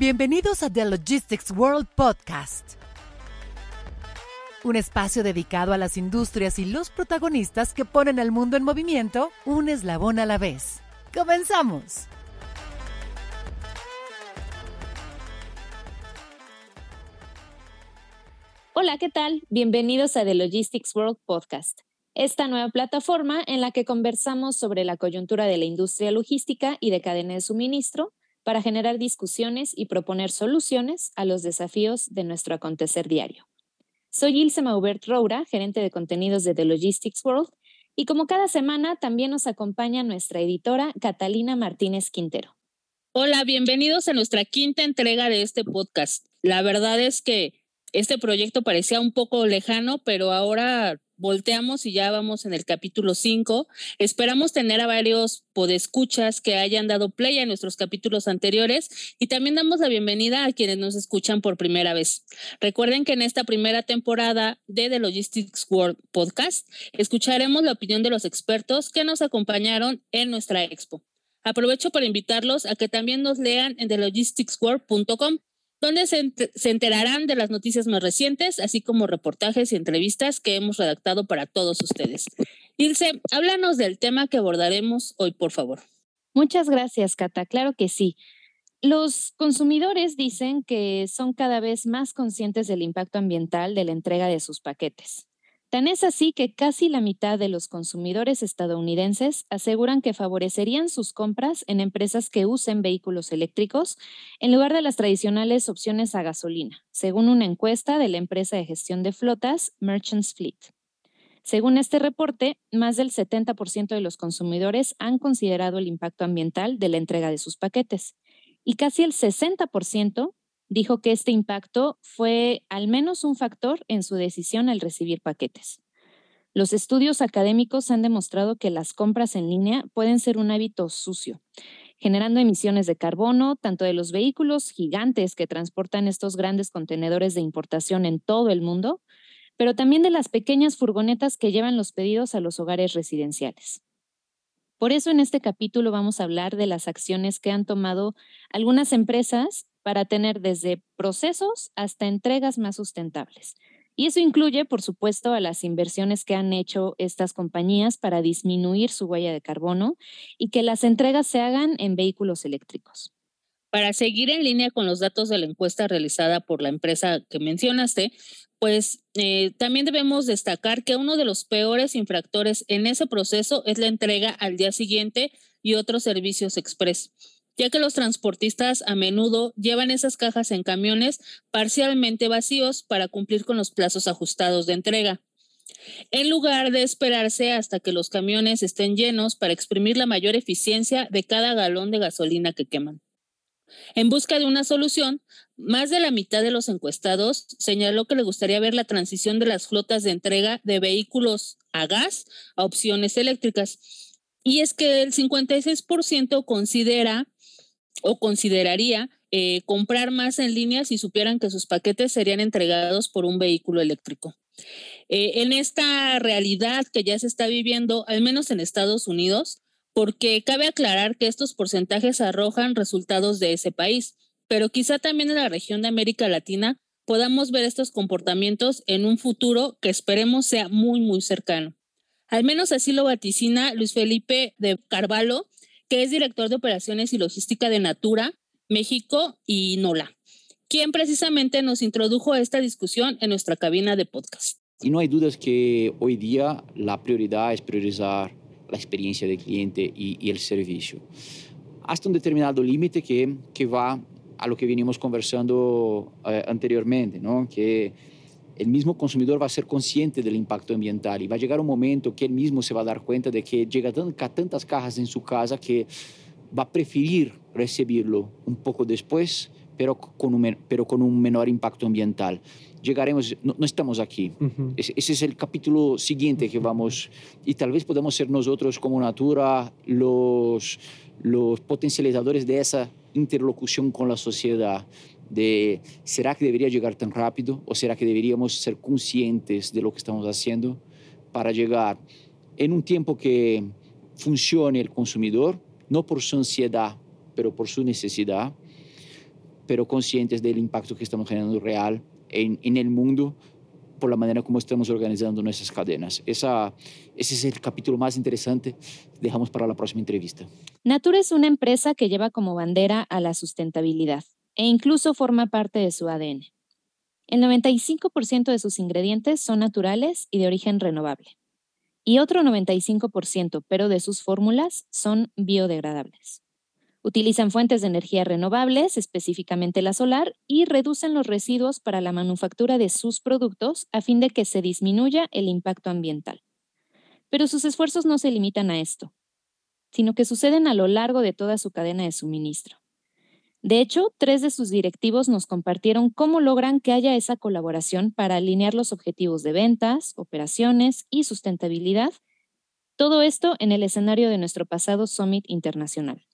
Bienvenidos a The Logistics World Podcast, un espacio dedicado a las industrias y los protagonistas que ponen al mundo en movimiento un eslabón a la vez. ¡Comenzamos! Hola, ¿qué tal? Bienvenidos a The Logistics World Podcast, esta nueva plataforma en la que conversamos sobre la coyuntura de la industria logística y de cadena de suministro para generar discusiones y proponer soluciones a los desafíos de nuestro acontecer diario. Soy Ilse Maubert Roura, gerente de contenidos de The Logistics World, y como cada semana también nos acompaña nuestra editora Catalina Martínez Quintero. Hola, bienvenidos a nuestra quinta entrega de este podcast. La verdad es que este proyecto parecía un poco lejano, pero ahora volteamos y ya vamos en el capítulo 5. Esperamos tener a varios podescuchas que hayan dado play a nuestros capítulos anteriores y también damos la bienvenida a quienes nos escuchan por primera vez. Recuerden que en esta primera temporada de The Logistics World Podcast escucharemos la opinión de los expertos que nos acompañaron en nuestra expo. Aprovecho para invitarlos a que también nos lean en thelogisticsworld.com donde se, enterarán de las noticias más recientes, así como reportajes y entrevistas que hemos redactado para todos ustedes. Ilse, háblanos del tema que abordaremos hoy, por favor. Muchas gracias, Cata. Claro que sí. Los consumidores dicen que son cada vez más conscientes del impacto ambiental de la entrega de sus paquetes. Tan es así que casi la mitad de los consumidores estadounidenses aseguran que favorecerían sus compras en empresas que usen vehículos eléctricos en lugar de las tradicionales opciones a gasolina, según una encuesta de la empresa de gestión de flotas Merchants Fleet. Según este reporte, más del 70% de los consumidores han considerado el impacto ambiental de la entrega de sus paquetes y casi el 60% dijo que este impacto fue al menos un factor en su decisión al recibir paquetes. Los estudios académicos han demostrado que las compras en línea pueden ser un hábito sucio, generando emisiones de carbono tanto de los vehículos gigantes que transportan estos grandes contenedores de importación en todo el mundo, pero también de las pequeñas furgonetas que llevan los pedidos a los hogares residenciales. Por eso en este capítulo vamos a hablar de las acciones que han tomado algunas empresas para tener desde procesos hasta entregas más sustentables. Y eso incluye, por supuesto, a las inversiones que han hecho estas compañías para disminuir su huella de carbono y que las entregas se hagan en vehículos eléctricos. Para seguir en línea con los datos de la encuesta realizada por la empresa que mencionaste, pues eh, también debemos destacar que uno de los peores infractores en ese proceso es la entrega al día siguiente y otros servicios express ya que los transportistas a menudo llevan esas cajas en camiones parcialmente vacíos para cumplir con los plazos ajustados de entrega. En lugar de esperarse hasta que los camiones estén llenos para exprimir la mayor eficiencia de cada galón de gasolina que queman. En busca de una solución, más de la mitad de los encuestados señaló que le gustaría ver la transición de las flotas de entrega de vehículos a gas a opciones eléctricas. Y es que el 56% considera o consideraría eh, comprar más en línea si supieran que sus paquetes serían entregados por un vehículo eléctrico. Eh, en esta realidad que ya se está viviendo, al menos en Estados Unidos, porque cabe aclarar que estos porcentajes arrojan resultados de ese país, pero quizá también en la región de América Latina podamos ver estos comportamientos en un futuro que esperemos sea muy, muy cercano. Al menos así lo vaticina Luis Felipe de Carvalho, que es director de operaciones y logística de Natura, México y NOLA, quien precisamente nos introdujo a esta discusión en nuestra cabina de podcast. Y no hay dudas que hoy día la prioridad es priorizar la experiencia del cliente y, el servicio. Hasta un determinado límite que, que va a lo que venimos conversando eh, anteriormente, ¿no? que el mismo consumidor va a ser consciente del impacto ambiental y va a llegar un momento que él mismo se va a dar cuenta de que llega tantas cajas en su casa que va a preferir recibirlo un poco después, pero con un, pero con un menor impacto ambiental. Llegaremos, no, estamos aquí. ese, es el capítulo siguiente que vamos, y tal vez podamos ser nosotros como Natura los, los potencializadores de esa interlocución con la sociedad de ¿será que debería llegar tan rápido o será que deberíamos ser conscientes de lo que estamos haciendo para llegar en un tiempo que funcione el consumidor, no por su ansiedad, pero por su necesidad, pero conscientes del impacto que estamos generando real en, en el mundo por la manera como estamos organizando nuestras cadenas. Esa, ese es el capítulo más interesante. Dejamos para la próxima entrevista. Natura es una empresa que lleva como bandera a la sustentabilidad e incluso forma parte de su ADN. El 95% de sus ingredientes son naturales y de origen renovable. Y otro 95%, pero de sus fórmulas, son biodegradables. Utilizan fuentes de energía renovables, específicamente la solar, y reducen los residuos para la manufactura de sus productos a fin de que se disminuya el impacto ambiental. Pero sus esfuerzos no se limitan a esto, sino que suceden a lo largo de toda su cadena de suministro. De hecho, tres de sus directivos nos compartieron cómo logran que haya esa colaboración para alinear los objetivos de ventas, operaciones y sustentabilidad. Todo esto en el escenario de nuestro pasado Summit Internacional.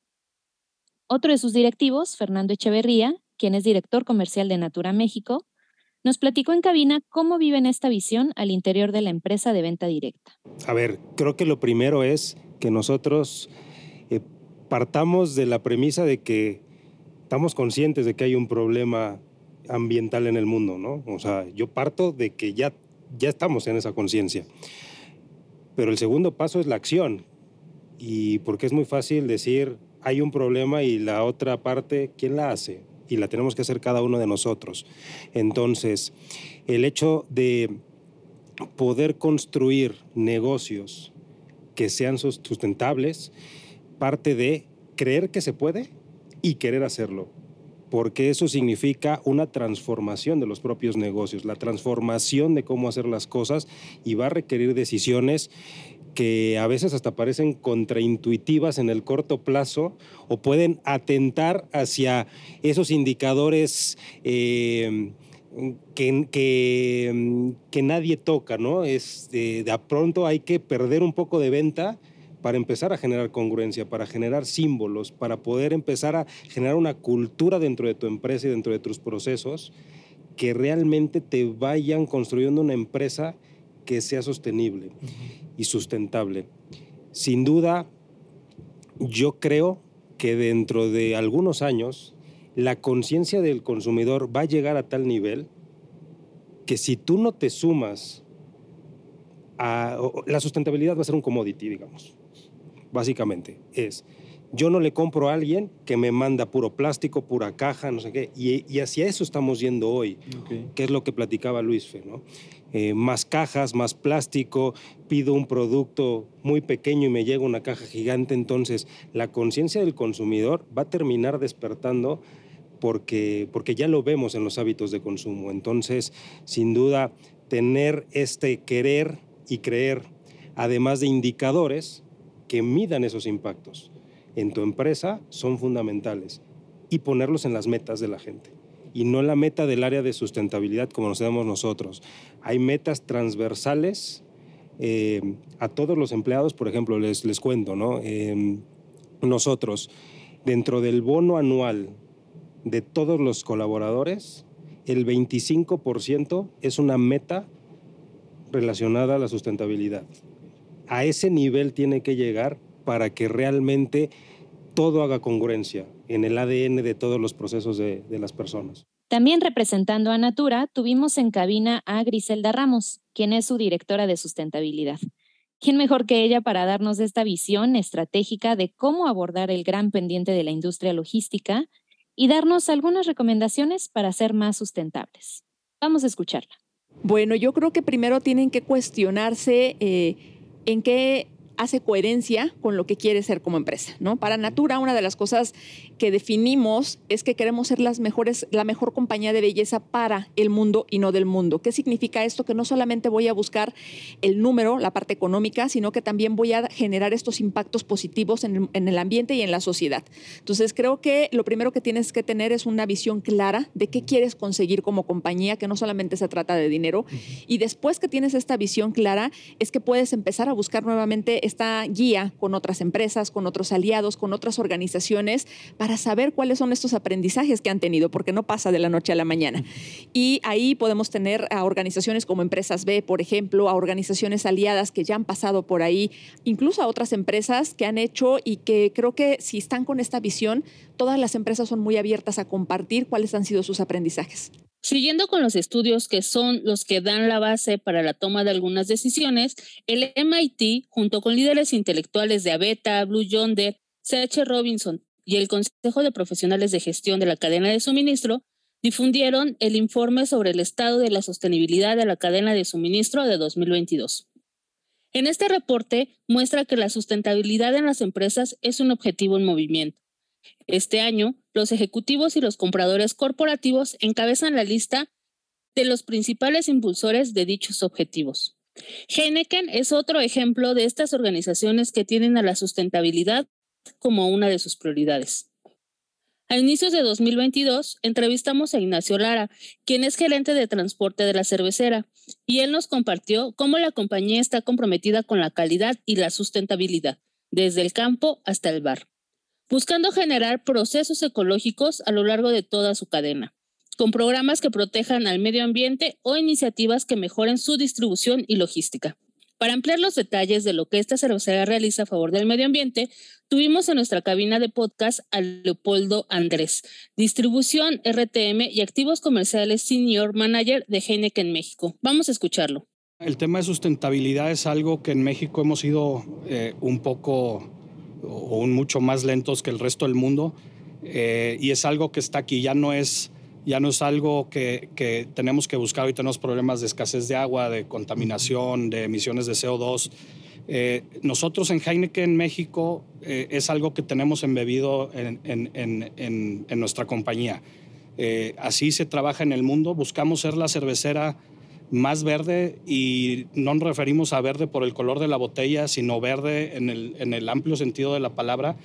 Otro de sus directivos, Fernando Echeverría, quien es director comercial de Natura México, nos platicó en cabina cómo viven esta visión al interior de la empresa de venta directa. A ver, creo que lo primero es que nosotros eh, partamos de la premisa de que estamos conscientes de que hay un problema ambiental en el mundo, ¿no? O sea, yo parto de que ya, ya estamos en esa conciencia. Pero el segundo paso es la acción. Y porque es muy fácil decir, hay un problema y la otra parte, ¿quién la hace? Y la tenemos que hacer cada uno de nosotros. Entonces, el hecho de poder construir negocios que sean sustentables parte de creer que se puede y querer hacerlo porque eso significa una transformación de los propios negocios, la transformación de cómo hacer las cosas y va a requerir decisiones que a veces hasta parecen contraintuitivas en el corto plazo o pueden atentar hacia esos indicadores eh, que, que, nadie toca, ¿no? Es, de, de pronto hay que perder un poco de venta para empezar a generar congruencia, para generar símbolos, para poder empezar a generar una cultura dentro de tu empresa y dentro de tus procesos que realmente te vayan construyendo una empresa que sea sostenible y sustentable. Sin duda, yo creo que dentro de algunos años la conciencia del consumidor va a llegar a tal nivel que si tú no te sumas a... La sustentabilidad va a ser un commodity, digamos. Básicamente es, yo no le compro a alguien que me manda puro plástico, pura caja, no sé qué. Y, hacia eso estamos yendo hoy, que es lo que platicaba Luis Fe, ¿no? Eh, más cajas, más plástico, pido un producto muy pequeño y me llega una caja gigante, entonces la conciencia del consumidor va a terminar despertando porque, porque ya lo vemos en los hábitos de consumo. Entonces, sin duda, tener este querer y creer, además de indicadores que midan esos impactos en tu empresa, son fundamentales y ponerlos en las metas de la gente y no la meta del área de sustentabilidad como nos damos nosotros. Hay metas transversales eh, a todos los empleados, por ejemplo, les, les cuento, ¿no? Em, nosotros, dentro del bono anual de todos los colaboradores, el 25% es una meta relacionada a la sustentabilidad. A ese nivel tiene que llegar para que realmente todo haga congruencia en el ADN de todos los procesos de, las personas. También representando a Natura, tuvimos en cabina a Griselda Ramos, quien es su directora de sustentabilidad. ¿Quién mejor que ella para darnos esta visión estratégica de cómo abordar el gran pendiente de la industria logística y darnos algunas recomendaciones para ser más sustentables? Vamos a escucharla. Bueno, yo creo que primero tienen que cuestionarse eh, en qué hace coherencia con lo que quiere ser como empresa, ¿no? Para Natura, una de las cosas que definimos es que queremos ser las mejores, la mejor compañía de belleza para el mundo y no del mundo. ¿Qué significa esto? Que no solamente voy a buscar el número, la parte económica, sino que también voy a generar estos impactos positivos en el, ambiente y en la sociedad. Entonces, creo que lo primero que tienes que tener es una visión clara de qué quieres conseguir como compañía, que no solamente se trata de dinero. Y después que tienes esta visión clara, es que puedes empezar a buscar nuevamente esta guía con otras empresas, con otros aliados, con otras organizaciones, para saber cuáles son estos aprendizajes que han tenido, porque no pasa de la noche a la mañana. Y ahí podemos tener a organizaciones como Empresas B, por ejemplo, a organizaciones aliadas que ya han pasado por ahí, incluso a otras empresas que han hecho y que creo que si están con esta visión, todas las empresas son muy abiertas a compartir cuáles han sido sus aprendizajes. Siguiendo con los estudios que son los que dan la base para la toma de algunas decisiones, el MIT, junto con líderes intelectuales de Abeta, Blue Yonder, CH Robinson y el Consejo de Profesionales de Gestión de la Cadena de Suministro, difundieron el informe sobre el estado de la sostenibilidad de la cadena de suministro de 2022. En este reporte muestra que la sustentabilidad en las empresas es un objetivo en movimiento este año, los ejecutivos y los compradores corporativos encabezan la lista de los principales impulsores de dichos objetivos. Heineken es otro ejemplo de estas organizaciones que tienen a la sustentabilidad como una de sus prioridades. A inicios de 2022, entrevistamos a Ignacio Lara, quien es gerente de transporte de la cervecera, y él nos compartió cómo la compañía está comprometida con la calidad y la sustentabilidad, desde el campo hasta el bar buscando generar procesos ecológicos a lo largo de toda su cadena, con programas que protejan al medio ambiente o iniciativas que mejoren su distribución y logística. Para ampliar los detalles de lo que esta cervecería realiza a favor del medio ambiente, tuvimos en nuestra cabina de podcast a Leopoldo Andrés, distribución RTM y activos comerciales Senior Manager de Heineken México. Vamos a escucharlo. El tema de sustentabilidad es algo que en México hemos ido eh, un poco o mucho más lentos que el resto del mundo. Eh, y es algo que está aquí, ya no es, ya no es algo que, que, tenemos que buscar. Hoy tenemos problemas de escasez de agua, de contaminación, de emisiones de CO2. Eh, nosotros en Heineken México eh, es algo que tenemos embebido en, en, en, en nuestra compañía. así se trabaja en el mundo. Buscamos ser la cervecera más verde y no nos referimos a verde por el color de la botella, sino verde en el, en el amplio sentido de la palabra.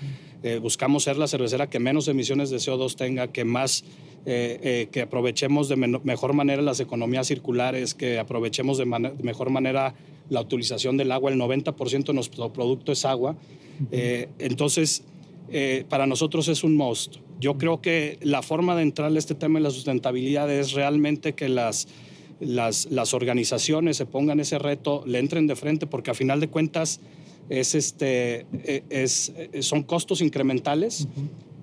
Eh, buscamos ser la cervecera que menos emisiones de CO2 tenga, que más, eh, eh, que aprovechemos de mejor manera las economías circulares, que aprovechemos de, mejor manera la utilización del agua. El 90% de nuestro producto es agua. entonces, para nosotros es un must. Yo creo que la forma de entrar a este tema de la sustentabilidad es realmente que las las, las organizaciones se pongan ese reto, le entren de frente, porque a final de cuentas es este, e, es, son costos incrementales.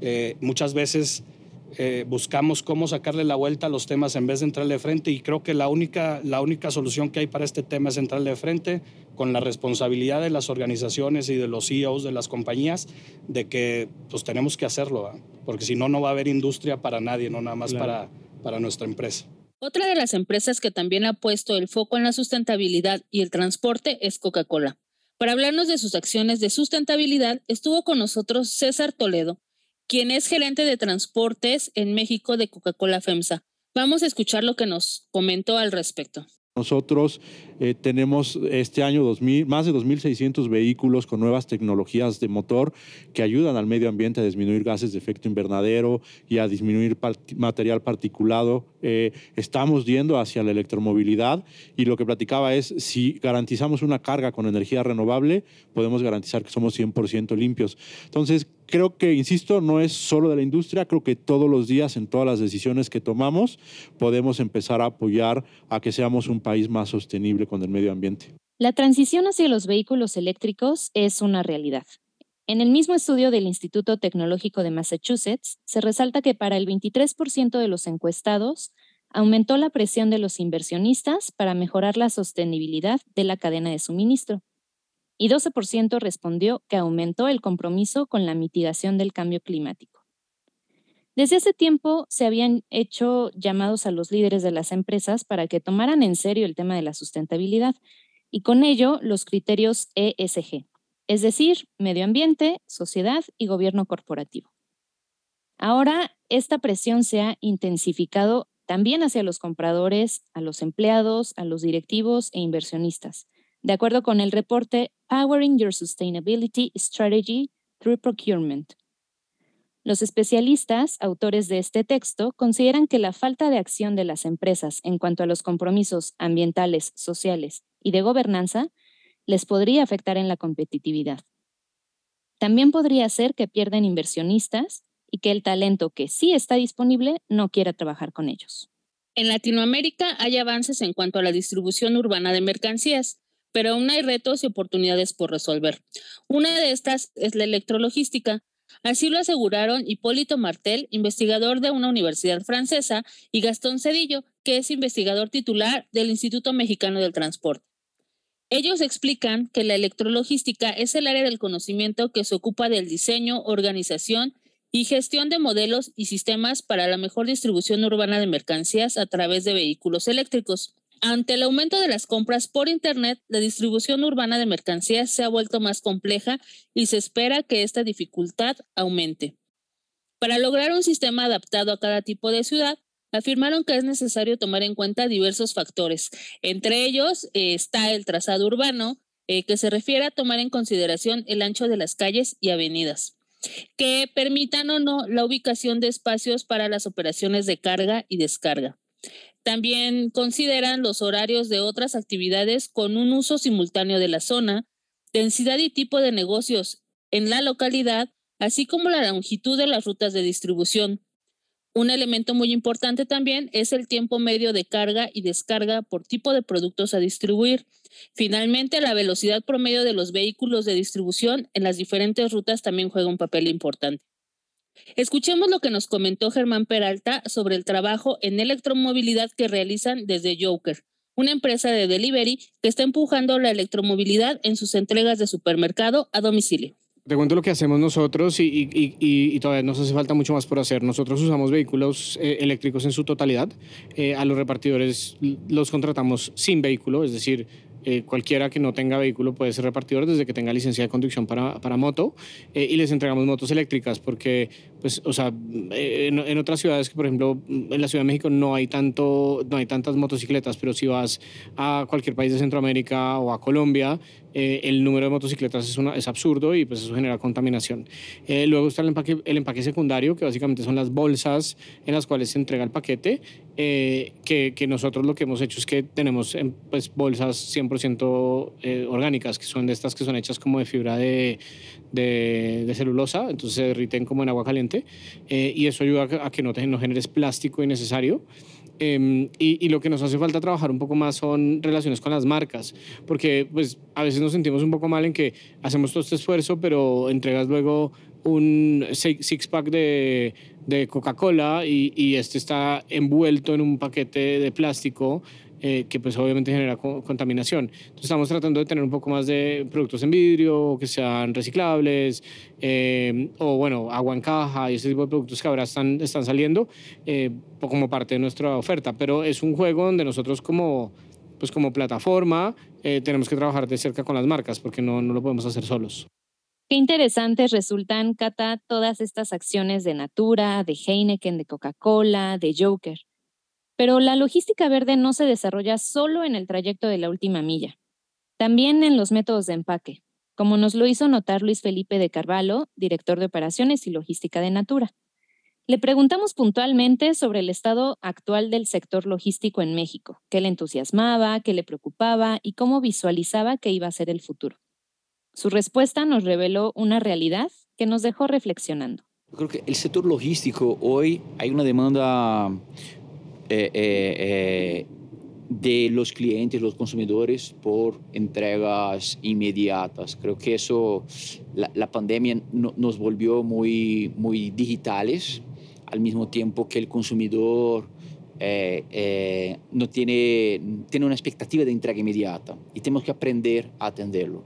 Eh, muchas veces eh, buscamos cómo sacarle la vuelta a los temas en vez de entrarle de frente y creo que la única, la única solución que hay para este tema es entrarle de frente con la responsabilidad de las organizaciones y de los CEOs de las compañías de que pues tenemos que hacerlo, porque si no, no va a haber industria para nadie, no nada más para, para nuestra empresa. Otra de las empresas que también ha puesto el foco en la sustentabilidad y el transporte es Coca-Cola. Para hablarnos de sus acciones de sustentabilidad, estuvo con nosotros César Toledo, quien es gerente de transportes en México de Coca-Cola FEMSA. Vamos a escuchar lo que nos comentó al respecto. Nosotros eh, tenemos este año 2000, más de 2.600 vehículos con nuevas tecnologías de motor que ayudan al medio ambiente a disminuir gases de efecto invernadero y a disminuir material particulado. Eh, estamos yendo hacia la electromovilidad y lo que platicaba es, si garantizamos una carga con energía renovable, podemos garantizar que somos 100% limpios. Entonces, creo que, insisto, no es solo de la industria, creo que todos los días en todas las decisiones que tomamos podemos empezar a apoyar a que seamos un país más sostenible con el medio ambiente. La transición hacia los vehículos eléctricos es una realidad. En el mismo estudio del Instituto Tecnológico de Massachusetts, se resalta que para el 23% de los encuestados aumentó la presión de los inversionistas para mejorar la sostenibilidad de la cadena de suministro y 12% respondió que aumentó el compromiso con la mitigación del cambio climático. Desde hace tiempo se habían hecho llamados a los líderes de las empresas para que tomaran en serio el tema de la sustentabilidad y con ello los criterios ESG, es decir, medio ambiente, sociedad y gobierno corporativo. Ahora, esta presión se ha intensificado también hacia los compradores, a los empleados, a los directivos e inversionistas, de acuerdo con el reporte Powering Your Sustainability Strategy Through Procurement. Los especialistas, autores de este texto, consideran que la falta de acción de las empresas en cuanto a los compromisos ambientales, sociales y de gobernanza les podría afectar en la competitividad. También podría ser que pierden inversionistas y que el talento que sí está disponible no quiera trabajar con ellos. En Latinoamérica hay avances en cuanto a la distribución urbana de mercancías, pero aún hay retos y oportunidades por resolver. Una de estas es la electrologística. Así lo aseguraron Hipólito Martel, investigador de una universidad francesa, y Gastón Cedillo, que es investigador titular del Instituto Mexicano del Transporte. Ellos explican que la electrologística es el área del conocimiento que se ocupa del diseño, organización y gestión de modelos y sistemas para la mejor distribución urbana de mercancías a través de vehículos eléctricos. Ante el aumento de las compras por Internet, la distribución urbana de mercancías se ha vuelto más compleja y se espera que esta dificultad aumente. Para lograr un sistema adaptado a cada tipo de ciudad, afirmaron que es necesario tomar en cuenta diversos factores. Entre ellos eh, está el trazado urbano, eh, que se refiere a tomar en consideración el ancho de las calles y avenidas, que permitan o no la ubicación de espacios para las operaciones de carga y descarga. También consideran los horarios de otras actividades con un uso simultáneo de la zona, densidad y tipo de negocios en la localidad, así como la longitud de las rutas de distribución, un elemento muy importante también es el tiempo medio de carga y descarga por tipo de productos a distribuir. Finalmente, la velocidad promedio de los vehículos de distribución en las diferentes rutas también juega un papel importante. Escuchemos lo que nos comentó Germán Peralta sobre el trabajo en electromovilidad que realizan desde Joker, una empresa de delivery que está empujando la electromovilidad en sus entregas de supermercado a domicilio. Te cuento lo que hacemos nosotros y, y, todavía nos hace falta mucho más por hacer. Nosotros usamos vehículos eh, eléctricos en su totalidad. Eh, a los repartidores los contratamos sin vehículo, es decir, eh, cualquiera que no tenga vehículo puede ser repartidor desde que tenga licencia de conducción para, para moto y les entregamos motos eléctricas porque, pues, o sea, en, en, otras ciudades que, por ejemplo, en la Ciudad de México no hay, tanto, no hay tantas motocicletas, pero si vas a cualquier país de Centroamérica o a Colombia, eh, el número de motocicletas es, una, es absurdo y pues eso genera contaminación. Eh, luego está el empaque, el empaque secundario, que básicamente son las bolsas en las cuales se entrega el paquete, eh, que, que, nosotros lo que hemos hecho es que tenemos em, pues, bolsas 100% orgánicas, que son de estas que son hechas como de fibra de, de, de celulosa, entonces se derriten como en agua caliente y eso ayuda a que no, te, no generes plástico innecesario. Em, y, lo que nos hace falta trabajar un poco más son relaciones con las marcas, porque pues a veces nos sentimos un poco mal en que hacemos todo este esfuerzo, pero entregas luego un six-pack de, de Coca-Cola y, y, este está envuelto en un paquete de plástico eh, que pues obviamente genera contaminación. Entonces estamos tratando de tener un poco más de productos en vidrio, que sean reciclables, eh, o bueno, agua en caja y ese tipo de productos que ahora están, están saliendo eh, como parte de nuestra oferta. Pero es un juego donde nosotros como, pues como plataforma tenemos que trabajar de cerca con las marcas porque no, no lo podemos hacer solos. Qué interesantes resultan, Cata, todas estas acciones de Natura, de Heineken, de Coca-Cola, de Joker. Pero la logística verde no se desarrolla solo en el trayecto de la última milla, también en los métodos de empaque, como nos lo hizo notar Luis Felipe de Carvalho, director de operaciones y logística de Natura. Le preguntamos puntualmente sobre el estado actual del sector logístico en México, qué le entusiasmaba, qué le preocupaba y cómo visualizaba que iba a ser el futuro. Su respuesta nos reveló una realidad que nos dejó reflexionando. Creo que el sector logístico hoy hay una demanda eh, eh, eh, de los clientes, los consumidores, por entregas inmediatas. Creo que eso, la, pandemia nos volvió muy, muy digitales, al mismo tiempo que el consumidor no tiene, tiene una expectativa de entrega inmediata y tenemos que aprender a atenderlo.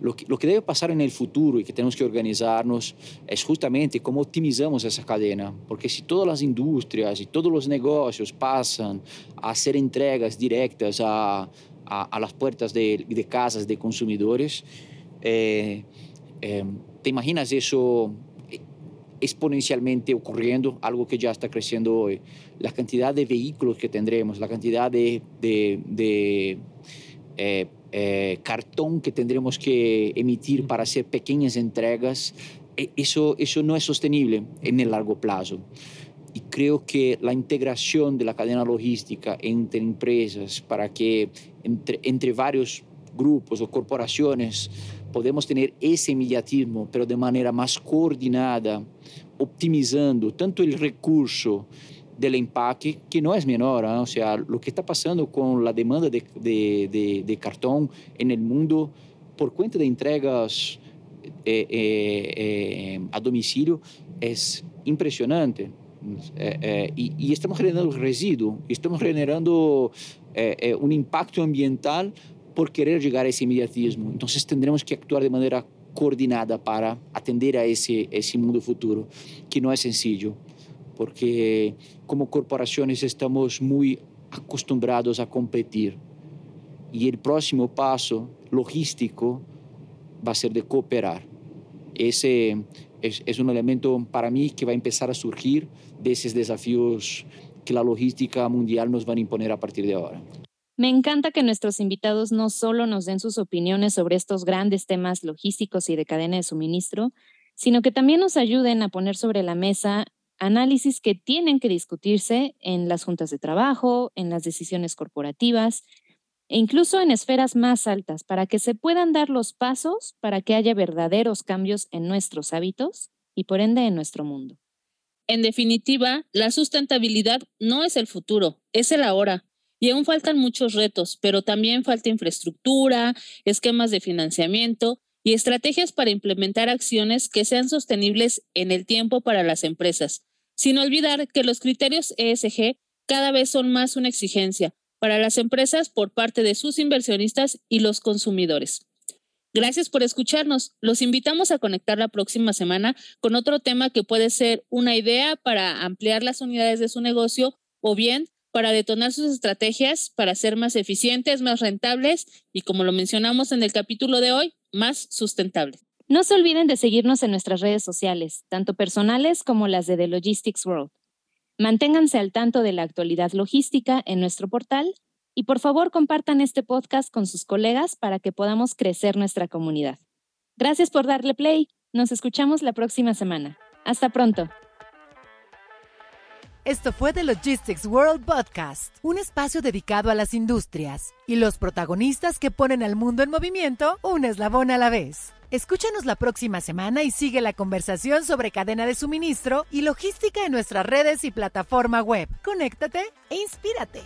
Lo que, lo que, debe pasar en el futuro y que tenemos que organizarnos es justamente cómo optimizamos esa cadena, porque si todas las industrias y todos los negocios pasan a hacer entregas directas a, a, a las puertas de, de, casas de consumidores, eh, eh, ¿te imaginas eso exponencialmente ocurriendo, algo que ya está creciendo hoy? La cantidad de vehículos que tendremos, la cantidad de, de, de eh, eh, cartón que tendremos que emitir para hacer pequeñas entregas, e, eso, eso no es sostenible en el largo plazo. Y creo que la integración de la cadena logística entre empresas para que entre, entre varios grupos o corporaciones podemos tener ese inmediatismo, pero de manera más coordinada, optimizando tanto el recurso del empaque, que no es menor, ¿eh? o sea, lo que está pasando con la demanda de, de, de, de cartón en el mundo por cuenta de entregas eh, eh, eh a domicilio es impresionante. y, y, estamos generando residuo, estamos generando un impacto ambiental por querer llegar a ese inmediatismo. Entonces tendremos que actuar de manera coordinada para atender a ese, ese mundo futuro, que no es sencillo porque como corporaciones estamos muy acostumbrados a competir. Y el próximo paso logístico va a ser de cooperar. Ese es, es, un elemento para mí que va a empezar a surgir de esos desafíos que la logística mundial nos van a imponer a partir de ahora. Me encanta que nuestros invitados no solo nos den sus opiniones sobre estos grandes temas logísticos y de cadena de suministro, sino que también nos ayuden a poner sobre la mesa análisis que tienen que discutirse en las juntas de trabajo, en las decisiones corporativas e incluso en esferas más altas para que se puedan dar los pasos para que haya verdaderos cambios en nuestros hábitos y por ende en nuestro mundo. En definitiva, la sustentabilidad no es el futuro, es el ahora. Y aún faltan muchos retos, pero también falta infraestructura, esquemas de financiamiento y estrategias para implementar acciones que sean sostenibles en el tiempo para las empresas, sin olvidar que los criterios ESG cada vez son más una exigencia para las empresas por parte de sus inversionistas y los consumidores. Gracias por escucharnos. Los invitamos a conectar la próxima semana con otro tema que puede ser una idea para ampliar las unidades de su negocio o bien para detonar sus estrategias para ser más eficientes, más rentables y, como lo mencionamos en el capítulo de hoy, más sustentables. No se olviden de seguirnos en nuestras redes sociales, tanto personales como las de The Logistics World. Manténganse al tanto de la actualidad logística en nuestro portal y por favor compartan este podcast con sus colegas para que podamos crecer nuestra comunidad. Gracias por darle play. Nos escuchamos la próxima semana. Hasta pronto. Esto fue The Logistics World Podcast, un espacio dedicado a las industrias y los protagonistas que ponen al mundo en movimiento un eslabón a la vez. Escúchanos la próxima semana y sigue la conversación sobre cadena de suministro y logística en nuestras redes y plataforma web. Conéctate e inspírate.